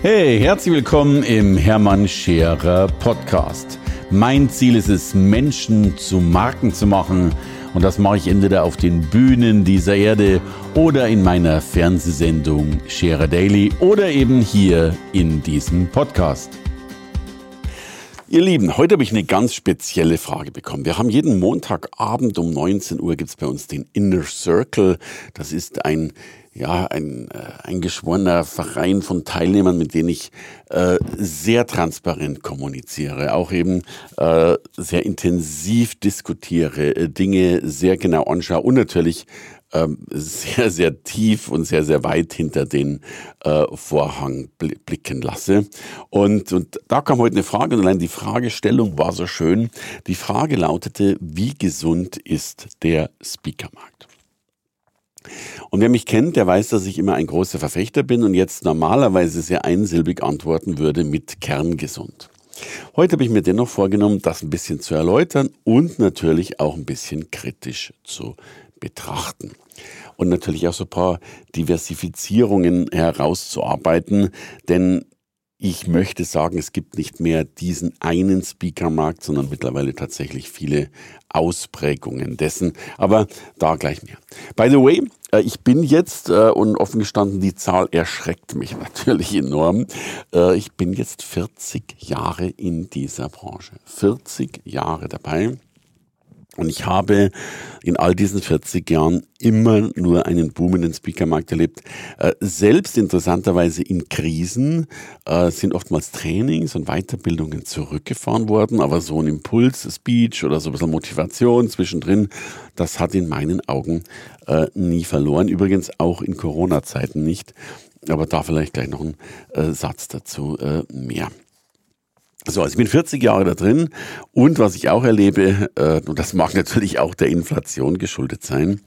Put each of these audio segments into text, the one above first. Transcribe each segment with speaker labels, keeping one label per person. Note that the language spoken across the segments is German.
Speaker 1: Hey, herzlich willkommen im Hermann Scherer Podcast. Mein Ziel ist es, Menschen zu Marken zu machen. Und das mache ich entweder auf den Bühnen dieser Erde oder in meiner Fernsehsendung Scherer Daily oder eben hier in diesem Podcast. Ihr Lieben, heute habe ich eine ganz spezielle Frage bekommen. Wir haben jeden Montagabend um 19 Uhr gibt es bei uns den Inner Circle. Das ist ein ja, ein, äh, ein geschworener Verein von Teilnehmern, mit denen ich äh, sehr transparent kommuniziere, auch eben äh, sehr intensiv diskutiere, äh, Dinge sehr genau anschaue und natürlich ähm, sehr, sehr tief und sehr, sehr weit hinter den äh, Vorhang blicken lasse. Und, und da kam heute eine Frage und allein die Fragestellung war so schön. Die Frage lautete, wie gesund ist der Speakermarkt? Und wer mich kennt, der weiß, dass ich immer ein großer Verfechter bin und jetzt normalerweise sehr einsilbig antworten würde mit kerngesund. Heute habe ich mir dennoch vorgenommen, das ein bisschen zu erläutern und natürlich auch ein bisschen kritisch zu betrachten. Und natürlich auch so ein paar Diversifizierungen herauszuarbeiten, denn ich möchte sagen, es gibt nicht mehr diesen einen Speakermarkt, sondern mittlerweile tatsächlich viele Ausprägungen dessen. Aber da gleich mehr. By the way, äh, ich bin jetzt, äh, und offen gestanden, die Zahl erschreckt mich natürlich enorm. Äh, ich bin jetzt 40 Jahre in dieser Branche. 40 Jahre dabei. Und ich habe in all diesen 40 Jahren immer nur einen boomenden Speakermarkt erlebt. Äh, selbst interessanterweise in Krisen äh, sind oftmals Trainings und Weiterbildungen zurückgefahren worden, aber so ein Impuls-Speech oder so ein bisschen Motivation zwischendrin, das hat in meinen Augen äh, nie verloren. Übrigens auch in Corona-Zeiten nicht. Aber da vielleicht gleich noch ein Satz dazu mehr. So, also ich bin 40 Jahre da drin und was ich auch erlebe, äh, und das mag natürlich auch der Inflation geschuldet sein,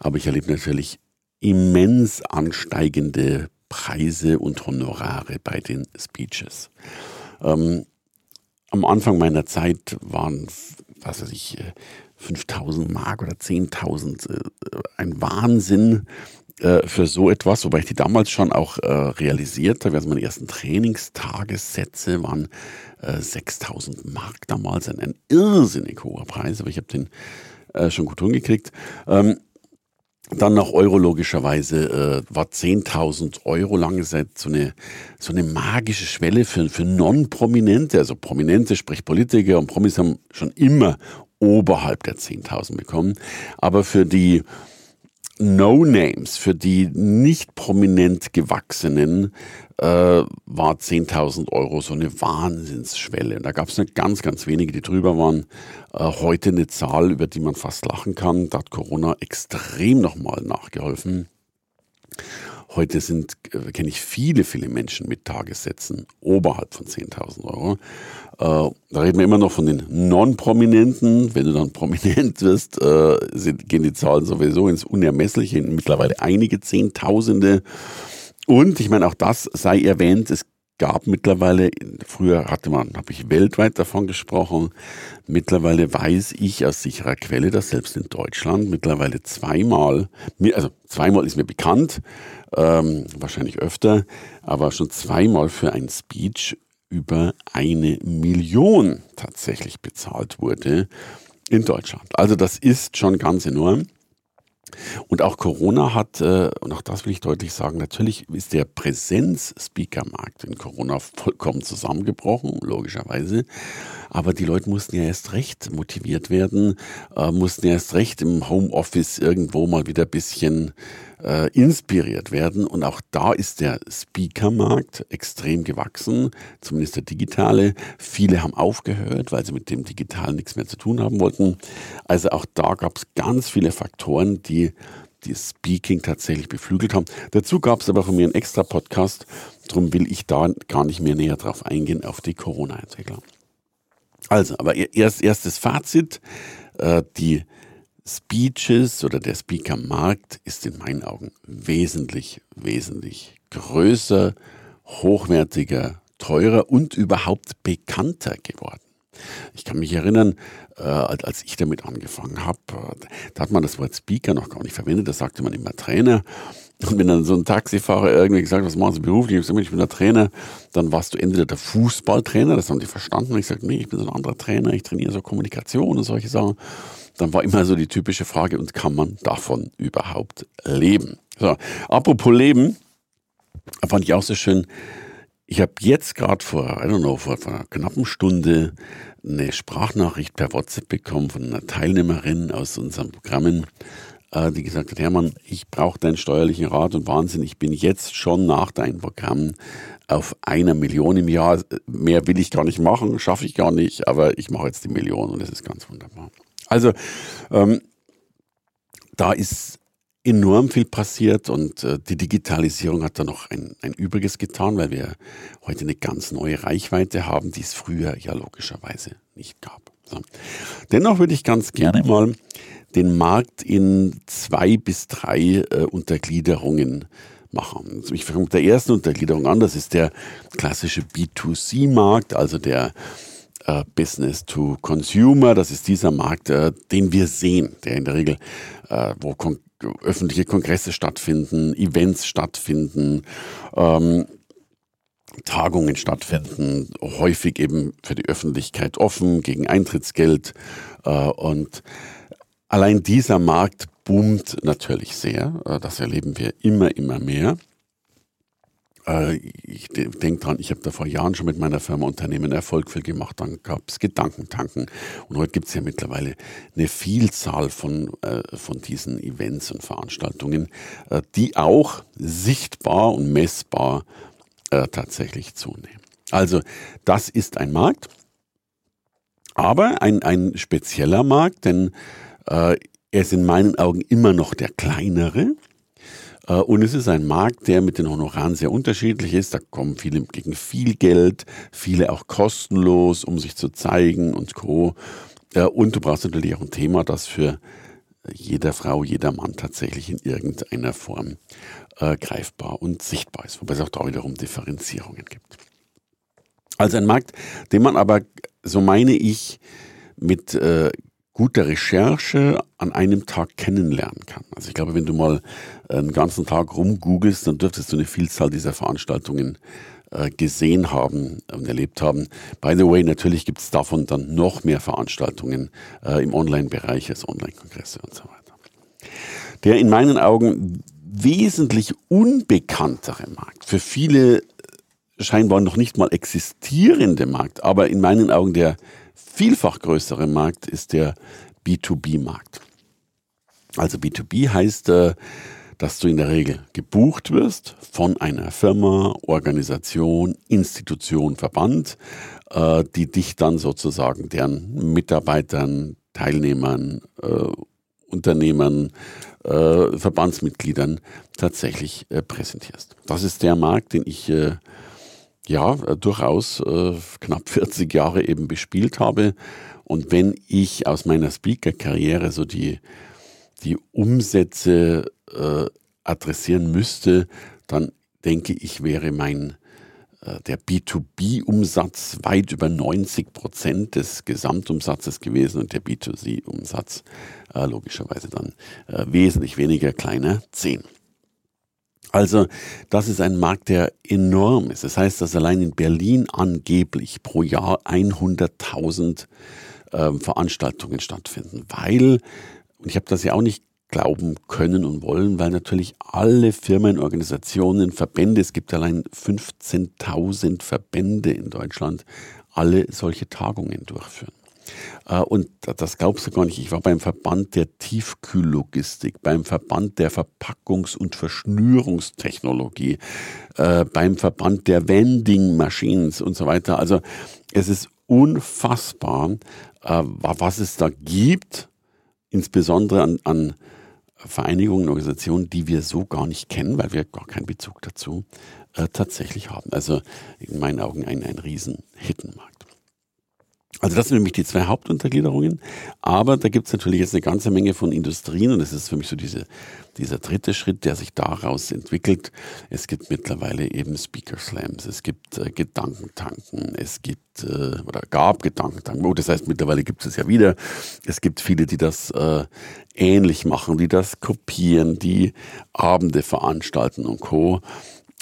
Speaker 1: aber ich erlebe natürlich immens ansteigende Preise und Honorare bei den Speeches. Ähm, am Anfang meiner Zeit waren, was weiß ich, 5000 äh, Mark oder 10.000 äh, ein Wahnsinn äh, für so etwas, wobei ich die damals schon auch äh, realisiert habe. Also meine ersten Trainingstagessätze waren äh, 6000 Mark damals, ein, ein, irrsinnig hoher Preis, aber ich habe den äh, schon gut hingekriegt. Ähm, dann nach Euro logischerweise äh, war 10.000 Euro lange Zeit so eine, so eine magische Schwelle für, für Non-Prominente. Also Prominente, sprich Politiker und Promis haben schon immer oberhalb der 10.000 bekommen. Aber für die No-Names, für die nicht prominent gewachsenen, äh, war 10.000 Euro so eine Wahnsinnsschwelle. Da gab es eine ganz, ganz wenige, die drüber waren. Äh, heute eine Zahl, über die man fast lachen kann. Da hat Corona extrem nochmal nachgeholfen. Heute sind, äh, kenne ich viele, viele Menschen mit Tagessätzen oberhalb von 10.000 Euro. Äh, da reden wir immer noch von den Non-Prominenten. Wenn du dann prominent wirst, äh, sind, gehen die Zahlen sowieso ins Unermessliche, mittlerweile einige Zehntausende. Und ich meine, auch das sei erwähnt, es gab mittlerweile, früher hatte man, habe ich weltweit davon gesprochen, mittlerweile weiß ich aus sicherer Quelle, dass selbst in Deutschland mittlerweile zweimal, also zweimal ist mir bekannt, ähm, wahrscheinlich öfter, aber schon zweimal für ein Speech über eine Million tatsächlich bezahlt wurde in Deutschland. Also das ist schon ganz enorm. Und auch Corona hat, äh, und auch das will ich deutlich sagen, natürlich ist der Präsenz-Speaker-Markt in Corona vollkommen zusammengebrochen, logischerweise. Aber die Leute mussten ja erst recht motiviert werden, äh, mussten erst recht im Homeoffice irgendwo mal wieder ein bisschen äh, inspiriert werden. Und auch da ist der Speaker-Markt extrem gewachsen, zumindest der digitale. Viele haben aufgehört, weil sie mit dem Digitalen nichts mehr zu tun haben wollten. Also auch da gab es ganz viele Faktoren, die die Speaking tatsächlich beflügelt haben. Dazu gab es aber von mir einen extra Podcast, darum will ich da gar nicht mehr näher drauf eingehen, auf die Corona-Entwickler. Also, aber erst, erstes Fazit, äh, die Speeches oder der Speaker-Markt ist in meinen Augen wesentlich, wesentlich größer, hochwertiger, teurer und überhaupt bekannter geworden. Ich kann mich erinnern, äh, als ich damit angefangen habe, äh, da hat man das Wort Speaker noch gar nicht verwendet, da sagte man immer Trainer. Und wenn dann so ein Taxifahrer irgendwie gesagt was machen Sie beruflich? Ich, gesagt, ich bin der Trainer. Dann warst du entweder der Fußballtrainer, das haben die verstanden. Und ich sagte, nee, ich bin so ein anderer Trainer, ich trainiere so Kommunikation und solche Sachen. Dann war immer so die typische Frage, und kann man davon überhaupt leben? So, apropos Leben, fand ich auch so schön. Ich habe jetzt gerade vor, I don't know, vor, vor einer knappen Stunde eine Sprachnachricht per WhatsApp bekommen von einer Teilnehmerin aus unseren Programmen, äh, die gesagt hat, Hermann, ich brauche deinen steuerlichen Rat und Wahnsinn, ich bin jetzt schon nach deinem Programm auf einer Million im Jahr. Mehr will ich gar nicht machen, schaffe ich gar nicht, aber ich mache jetzt die Million und das ist ganz wunderbar. Also ähm, da ist enorm viel passiert und äh, die Digitalisierung hat da noch ein, ein Übriges getan, weil wir heute eine ganz neue Reichweite haben, die es früher ja logischerweise nicht gab. So. Dennoch würde ich ganz gerne mal den Markt in zwei bis drei äh, Untergliederungen machen. Also ich fange mit der ersten Untergliederung an, das ist der klassische B2C-Markt, also der äh, Business to Consumer. Das ist dieser Markt, äh, den wir sehen, der in der Regel, äh, wo kon öffentliche Kongresse stattfinden, Events stattfinden, ähm, Tagungen stattfinden, häufig eben für die Öffentlichkeit offen, gegen Eintrittsgeld. Äh, und allein dieser Markt boomt natürlich sehr. Äh, das erleben wir immer, immer mehr. Äh, ich denke dran, ich habe da vor Jahren schon mit meiner Firma Unternehmen Erfolg viel gemacht. Dann gab es Gedankentanken. Und heute gibt es ja mittlerweile eine Vielzahl von, äh, von diesen Events und Veranstaltungen, äh, die auch sichtbar und messbar tatsächlich zunehmen. Also das ist ein Markt, aber ein, ein spezieller Markt, denn er ist in meinen Augen immer noch der kleinere. Äh, und es ist ein Markt, der mit den Honoraren sehr unterschiedlich ist. Da kommen viele gegen viel Geld, viele auch kostenlos, um sich zu zeigen und Co. Äh, und du brauchst natürlich auch ein Thema, das für jeder Frau, jeder Mann tatsächlich in irgendeiner Form äh, greifbar und sichtbar ist, wobei es auch da wiederum Differenzierungen gibt. Also ein Markt, den man aber, so meine ich, mit äh, guter Recherche an einem Tag kennenlernen kann. Also ich glaube, wenn du mal einen ganzen Tag rumgoogelst, dann dürftest du eine Vielzahl dieser Veranstaltungen äh, gesehen haben und erlebt haben. By the way, natürlich gibt es davon dann noch mehr Veranstaltungen äh, im Online-Bereich als Online-Kongresse und so weiter. Der in meinen Augen wesentlich unbekanntere Markt, für viele scheinbar noch nicht mal existierende Markt, aber in meinen Augen der vielfach größere Markt ist der B2B-Markt. Also B2B heißt, äh, dass du in der Regel gebucht wirst von einer Firma, Organisation, Institution, Verband, äh, die dich dann sozusagen deren Mitarbeitern, Teilnehmern, äh, Unternehmern, Verbandsmitgliedern tatsächlich präsentierst. Das ist der Markt, den ich ja, äh, durchaus äh, knapp 40 Jahre eben bespielt habe. Und wenn ich aus meiner Speaker-Karriere so die, die Umsätze äh, adressieren müsste, dann denke ich, wäre mein äh, der B2B-Umsatz weit über 90 Prozent des Gesamtumsatzes gewesen und der B2C-Umsatz äh, logischerweise dann äh, wesentlich weniger kleiner 10. Also das ist ein Markt, der enorm ist. Das heißt, dass allein in Berlin angeblich pro Jahr 100.000 äh, Veranstaltungen stattfinden, weil, und ich habe das ja auch nicht glauben können und wollen, weil natürlich alle Firmen, Organisationen, Verbände, es gibt allein 15.000 Verbände in Deutschland, alle solche Tagungen durchführen. Äh, und das glaubst du gar nicht. Ich war beim Verband der Tiefkühllogistik, beim Verband der Verpackungs- und Verschnürungstechnologie, äh, beim Verband der Vending Machines und so weiter. Also es ist unfassbar, äh, was es da gibt, insbesondere an, an Vereinigungen, Organisationen, die wir so gar nicht kennen, weil wir gar keinen Bezug dazu tatsächlich haben. Also in meinen Augen ein, ein riesen Hittenmarkt. Also das sind nämlich die zwei Hauptuntergliederungen. Aber da gibt es natürlich jetzt eine ganze Menge von Industrien und das ist für mich so diese, dieser dritte Schritt, der sich daraus entwickelt. Es gibt mittlerweile eben Speaker Slams, es gibt äh, Gedankentanken, es gibt äh, oder gab Gedankentanken. Oh, das heißt, mittlerweile gibt es ja wieder. Es gibt viele, die das äh, ähnlich machen, die das kopieren, die Abende veranstalten und Co.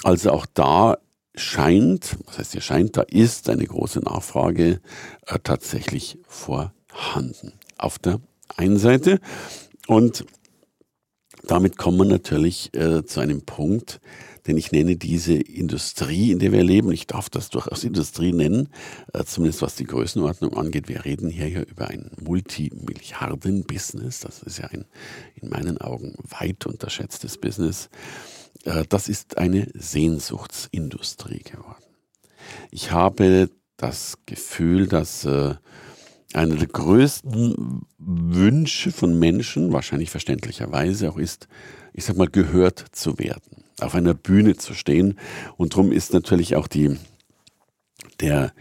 Speaker 1: Also auch da scheint, was heißt hier scheint, da ist eine große Nachfrage äh, tatsächlich vorhanden. Auf der einen Seite. Und damit kommen wir natürlich äh, zu einem Punkt, denn ich nenne diese Industrie, in der wir leben, ich darf das durchaus Industrie nennen, äh, zumindest was die Größenordnung angeht. Wir reden hier ja über ein Multimilliarden-Business. Das ist ja ein in meinen Augen weit unterschätztes Business. Äh, das ist eine Sehnsuchtsindustrie geworden. Ich habe das Gefühl, dass äh, einer der größten Wünsche von Menschen, wahrscheinlich verständlicherweise auch ist, ich sag mal, gehört zu werden, auf einer Bühne zu stehen. Und darum ist natürlich auch die, der,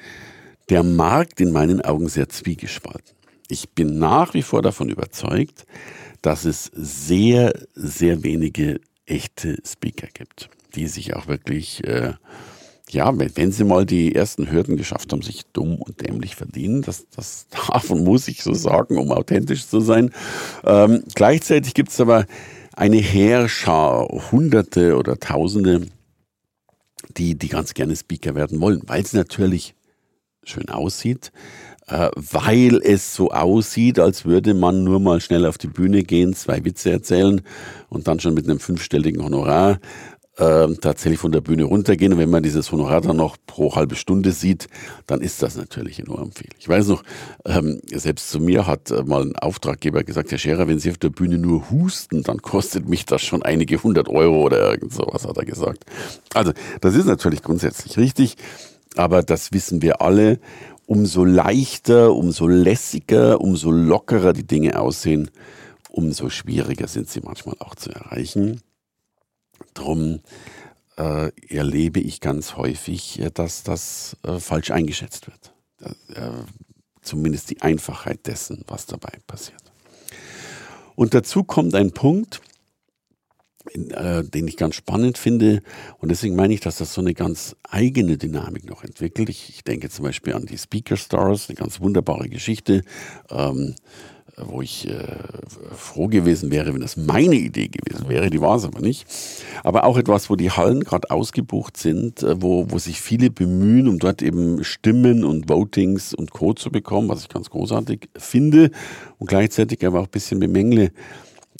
Speaker 1: der Markt in meinen Augen sehr zwiegespalten. Ich bin nach wie vor davon überzeugt, dass es sehr, sehr wenige echte Speaker gibt, die sich auch wirklich, äh, ja, wenn, sie mal die ersten Hürden geschafft haben, sich dumm und dämlich verdienen, das, das darf und muss ich so sagen, um authentisch zu sein. Ähm, gleichzeitig gibt es aber eine Heerschar, Hunderte oder Tausende, die, die ganz gerne Speaker werden wollen, weil es natürlich schön aussieht, weil es so aussieht, als würde man nur mal schnell auf die Bühne gehen, zwei Witze erzählen und dann schon mit einem fünfstelligen Honorar äh, tatsächlich von der Bühne runtergehen. Und wenn man dieses Honorar dann noch pro halbe Stunde sieht, dann ist das natürlich enorm viel. Ich weiß noch, ähm, selbst zu mir hat äh, mal ein Auftraggeber gesagt, Herr Scherer, wenn Sie auf der Bühne nur husten, dann kostet mich das schon einige hundert Euro oder irgend sowas, hat er gesagt. Also das ist natürlich grundsätzlich richtig, aber das wissen wir alle umso leichter, umso lässiger, umso lockerer die Dinge aussehen, umso schwieriger sind sie manchmal auch zu erreichen. Drum äh, erlebe ich ganz häufig, äh, dass das äh, falsch eingeschätzt wird. Äh, zumindest die Einfachheit dessen, was dabei passiert. Und dazu kommt ein Punkt, äh, den ich ganz spannend finde. Und deswegen meine ich, dass das so eine ganz eigene Dynamik noch entwickelt. Ich, ich denke zum Beispiel an die Speaker Stars, eine ganz wunderbare Geschichte, ähm, wo ich äh, froh gewesen wäre, wenn das meine Idee gewesen wäre. Die war es aber nicht. Aber auch etwas, wo die Hallen gerade ausgebucht sind, äh, wo, wo sich viele bemühen, um dort eben Stimmen und Votings und Co. zu bekommen, was ich ganz großartig finde und gleichzeitig aber auch ein bisschen bemängle,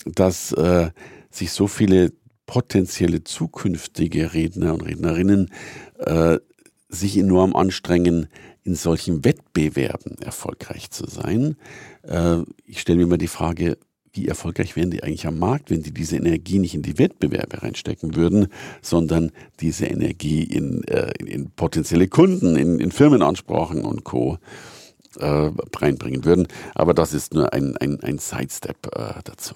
Speaker 1: dass äh, sich so viele potenzielle zukünftige Redner und Rednerinnen äh, sich enorm anstrengen, in solchen Wettbewerben erfolgreich zu sein. Äh, ich stelle mir immer die Frage, wie erfolgreich wären die eigentlich am Markt, wenn die diese Energie nicht in die Wettbewerbe reinstecken würden, sondern diese Energie in, äh, in, in potenzielle Kunden, in, in Firmenansprachen und Co. Äh, reinbringen würden. Aber das ist nur ein, ein, ein Sidestep äh, dazu.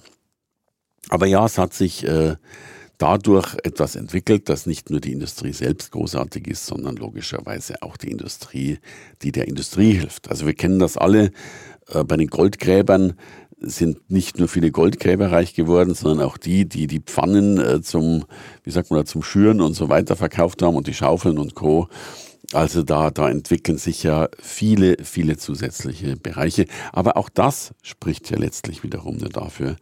Speaker 1: Aber ja, es hat sich äh, dadurch etwas entwickelt, dass nicht nur die Industrie selbst großartig ist, sondern logischerweise auch die Industrie, die der Industrie hilft. Also wir kennen das alle äh, bei den Goldgräbern sind nicht nur viele Goldgräber reich geworden, sondern auch die, die die Pfannen äh, zum, wie sagt man da, zum Schüren und so weiter verkauft haben und die Schaufeln und Co. Also da, da entwickeln sich ja viele, viele zusätzliche Bereiche. Aber auch das spricht ja letztlich wiederum nur dafür,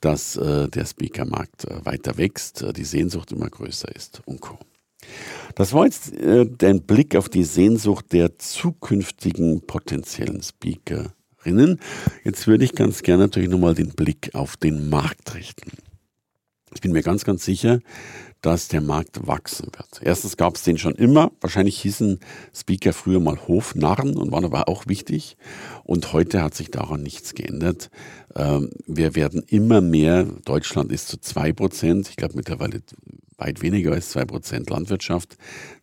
Speaker 1: dass äh, der Speakermarkt äh, weiter wächst, äh, die Sehnsucht immer größer ist und Co. Das war jetzt äh, ein Blick auf die Sehnsucht der zukünftigen potenziellen Speakerinnen. Jetzt würde ich ganz gerne natürlich nochmal den Blick auf den Markt richten. Ich bin mir ganz, ganz sicher, dass der Markt wachsen wird. Erstens gab es den schon immer. Wahrscheinlich hießen Speaker früher mal Hofnarren und waren aber auch wichtig. Und heute hat sich daran nichts geändert. Ähm, wir werden immer mehr, Deutschland ist zu zwei Prozent, ich glaube mittlerweile weit weniger als zwei Prozent Landwirtschaft,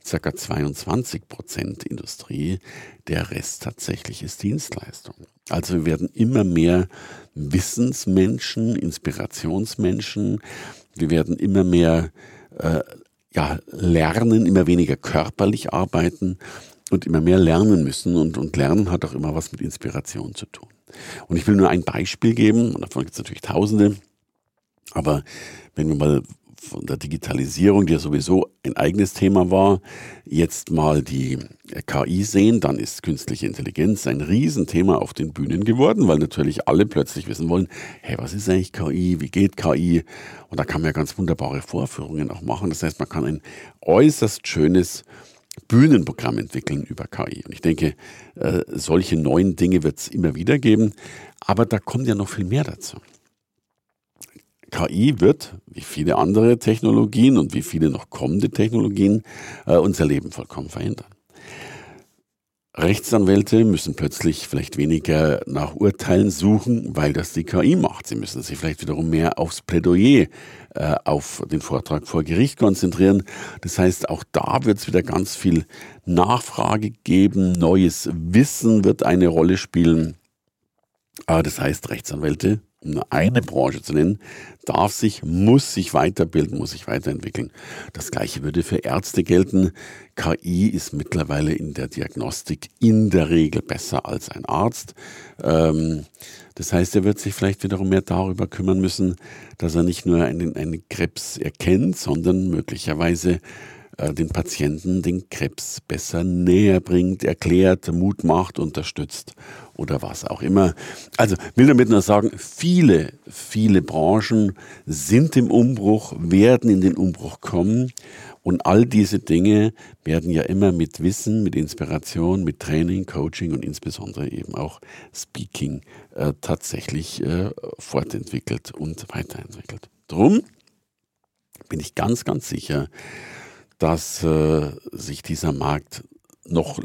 Speaker 1: circa 22 Prozent Industrie, der Rest tatsächlich ist Dienstleistung. Also wir werden immer mehr Wissensmenschen, Inspirationsmenschen, wir werden immer mehr äh, ja, lernen, immer weniger körperlich arbeiten und immer mehr lernen müssen. Und, und Lernen hat auch immer was mit Inspiration zu tun. Und ich will nur ein Beispiel geben, und davon gibt es natürlich Tausende. Aber wenn wir mal von der Digitalisierung, die ja sowieso ein eigenes Thema war, jetzt mal die KI sehen, dann ist künstliche Intelligenz ein Riesenthema auf den Bühnen geworden, weil natürlich alle plötzlich wissen wollen, hey, was ist eigentlich KI, wie geht KI? Und da kann man ja ganz wunderbare Vorführungen auch machen. Das heißt, man kann ein äußerst schönes Bühnenprogramm entwickeln über KI. Und ich denke, äh, solche neuen Dinge wird es immer wieder geben, aber da kommt ja noch viel mehr dazu. KI wird, wie viele andere Technologien und wie viele noch kommende Technologien, äh, unser Leben vollkommen verändern. Rechtsanwälte müssen plötzlich vielleicht weniger nach Urteilen suchen, weil das die KI macht. Sie müssen sich vielleicht wiederum mehr aufs Plädoyer, äh, auf den Vortrag vor Gericht konzentrieren. Das heißt, auch da wird es wieder ganz viel Nachfrage geben, neues Wissen wird eine Rolle spielen. Aber das heißt, Rechtsanwälte um nur eine Branche zu nennen, darf sich, muss sich weiterbilden, muss sich weiterentwickeln. Das gleiche würde für Ärzte gelten. KI ist mittlerweile in der Diagnostik in der Regel besser als ein Arzt. Ähm, das heißt, er wird sich vielleicht wiederum mehr darüber kümmern müssen, dass er nicht nur einen, einen Krebs erkennt, sondern möglicherweise äh, den Patienten den Krebs besser näher bringt, erklärt, Mut macht, unterstützt oder was auch immer. Also will damit nur sagen, viele, viele Branchen sind im Umbruch, werden in den Umbruch kommen und all diese Dinge werden ja immer mit Wissen, mit Inspiration, mit Training, Coaching und insbesondere eben auch Speaking äh, tatsächlich äh, fortentwickelt und weiterentwickelt. Drum bin ich ganz, ganz sicher, dass äh, sich dieser Markt noch,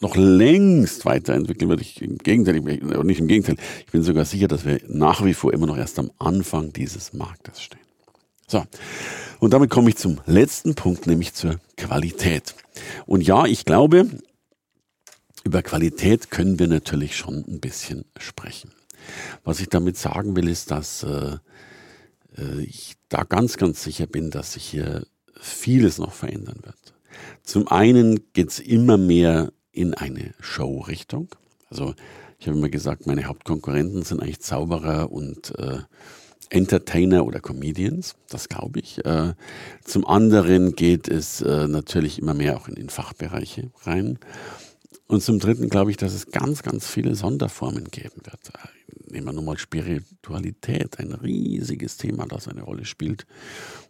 Speaker 1: noch längst weiterentwickeln wird. Ich, Im Gegenteil, ich, nicht im Gegenteil, ich bin sogar sicher, dass wir nach wie vor immer noch erst am Anfang dieses Marktes stehen. So, und damit komme ich zum letzten Punkt, nämlich zur Qualität. Und ja, ich glaube, über Qualität können wir natürlich schon ein bisschen sprechen. Was ich damit sagen will, ist, dass äh, äh ich da ganz, ganz sicher bin, dass sich hier vieles noch verändern wird. Zum einen geht es immer mehr in eine Show-Richtung. Also ich habe immer gesagt, meine Hauptkonkurrenten sind eigentlich Zauberer und äh, Entertainer oder Comedians, das glaube ich. Äh, zum anderen geht es äh, natürlich immer mehr auch in den Fachbereiche rein. Und zum Dritten glaube ich, dass es ganz, ganz viele Sonderformen geben wird. Nehmen wir nur mal Spiritualität, ein riesiges Thema, das eine Rolle spielt.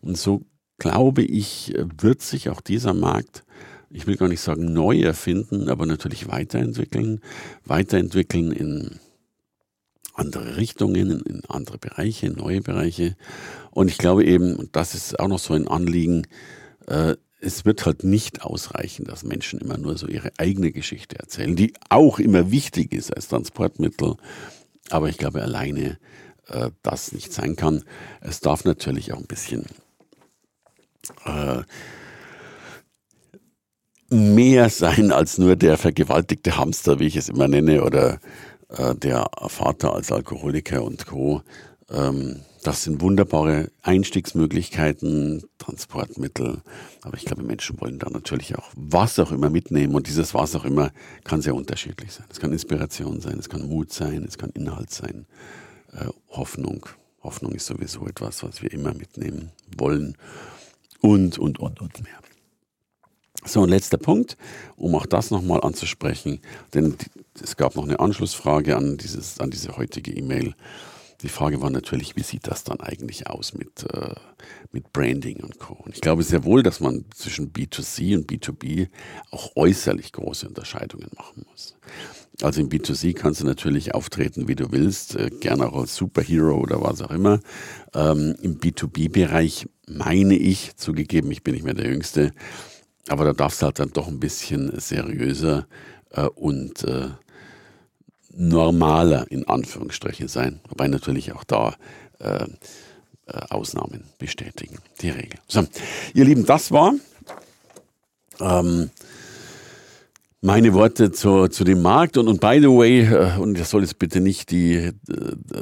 Speaker 1: Und so glaube ich, wird sich auch dieser Markt, ich will gar nicht sagen neu erfinden, aber natürlich weiterentwickeln, weiterentwickeln in andere Richtungen, in, andere Bereiche, in neue Bereiche. Und ich glaube eben, und das ist auch noch so ein Anliegen, äh, es wird halt nicht ausreichen, dass Menschen immer nur so ihre eigene Geschichte erzählen, die auch immer wichtig ist als Transportmittel. Aber ich glaube alleine äh, das nicht sein kann. Es darf natürlich auch ein bisschen äh, mehr sein als nur der vergewaltigte Hamster, wie ich es immer nenne, oder äh, der Vater als Alkoholiker und Co. Ähm, das sind wunderbare Einstiegsmöglichkeiten, Transportmittel. Aber ich glaube, Menschen wollen da natürlich auch was auch immer mitnehmen. Und dieses was auch immer kann sehr unterschiedlich sein. Es kann Inspiration sein, es kann Mut sein, es kann Inhalt sein, äh, Hoffnung. Hoffnung ist sowieso etwas, was wir immer mitnehmen wollen und, und, und, und mehr. So, ein letzter Punkt, um auch das nochmal anzusprechen, denn es gab noch eine Anschlussfrage an, dieses, an diese heutige E-Mail. Die Frage war natürlich, wie sieht das dann eigentlich aus mit, äh, mit Branding und Co. Und ich glaube sehr wohl, dass man zwischen B2C und B2B auch äußerlich große Unterscheidungen machen muss. Also im B2C kannst du natürlich auftreten, wie du willst, äh, gerne auch als Superhero oder was auch immer. Ähm, Im B2B-Bereich meine ich, zugegeben, ich bin nicht mehr der Jüngste, aber da darfst du halt dann doch ein bisschen seriöser äh, und äh, normaler in Anführungsstrichen sein. Wobei natürlich auch da äh, äh, Ausnahmen bestätigen, die Regel. So, ihr Lieben, das war ähm, meine Worte zu, zu dem Markt. Und, und by the way, äh, und das soll jetzt bitte nicht die, äh,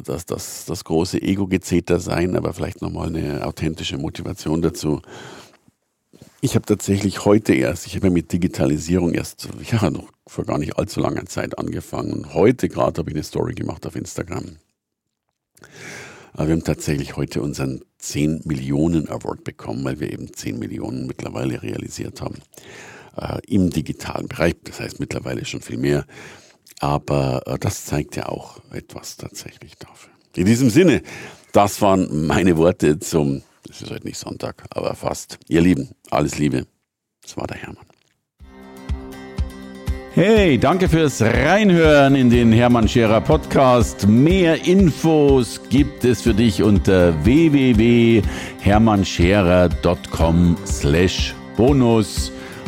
Speaker 1: das, das, das große Ego-Gezeter sein, aber vielleicht nochmal eine authentische Motivation dazu. Ich habe tatsächlich heute erst, ich habe mit Digitalisierung erst, ja, noch vor gar nicht allzu langer Zeit angefangen. Und heute gerade habe ich eine Story gemacht auf Instagram. Aber wir haben tatsächlich heute unseren 10 Millionen Award bekommen, weil wir eben 10 Millionen mittlerweile realisiert haben äh, im digitalen Bereich. Das heißt mittlerweile schon viel mehr. Aber äh, das zeigt ja auch etwas tatsächlich dafür. In diesem Sinne, das waren meine Worte zum es ist heute nicht Sonntag, aber fast. Ihr Lieben, alles Liebe. Das war der Hermann. Hey, danke fürs Reinhören in den Hermann Scherer Podcast. Mehr Infos gibt es für dich unter www.hermannscherer.com slash bonus.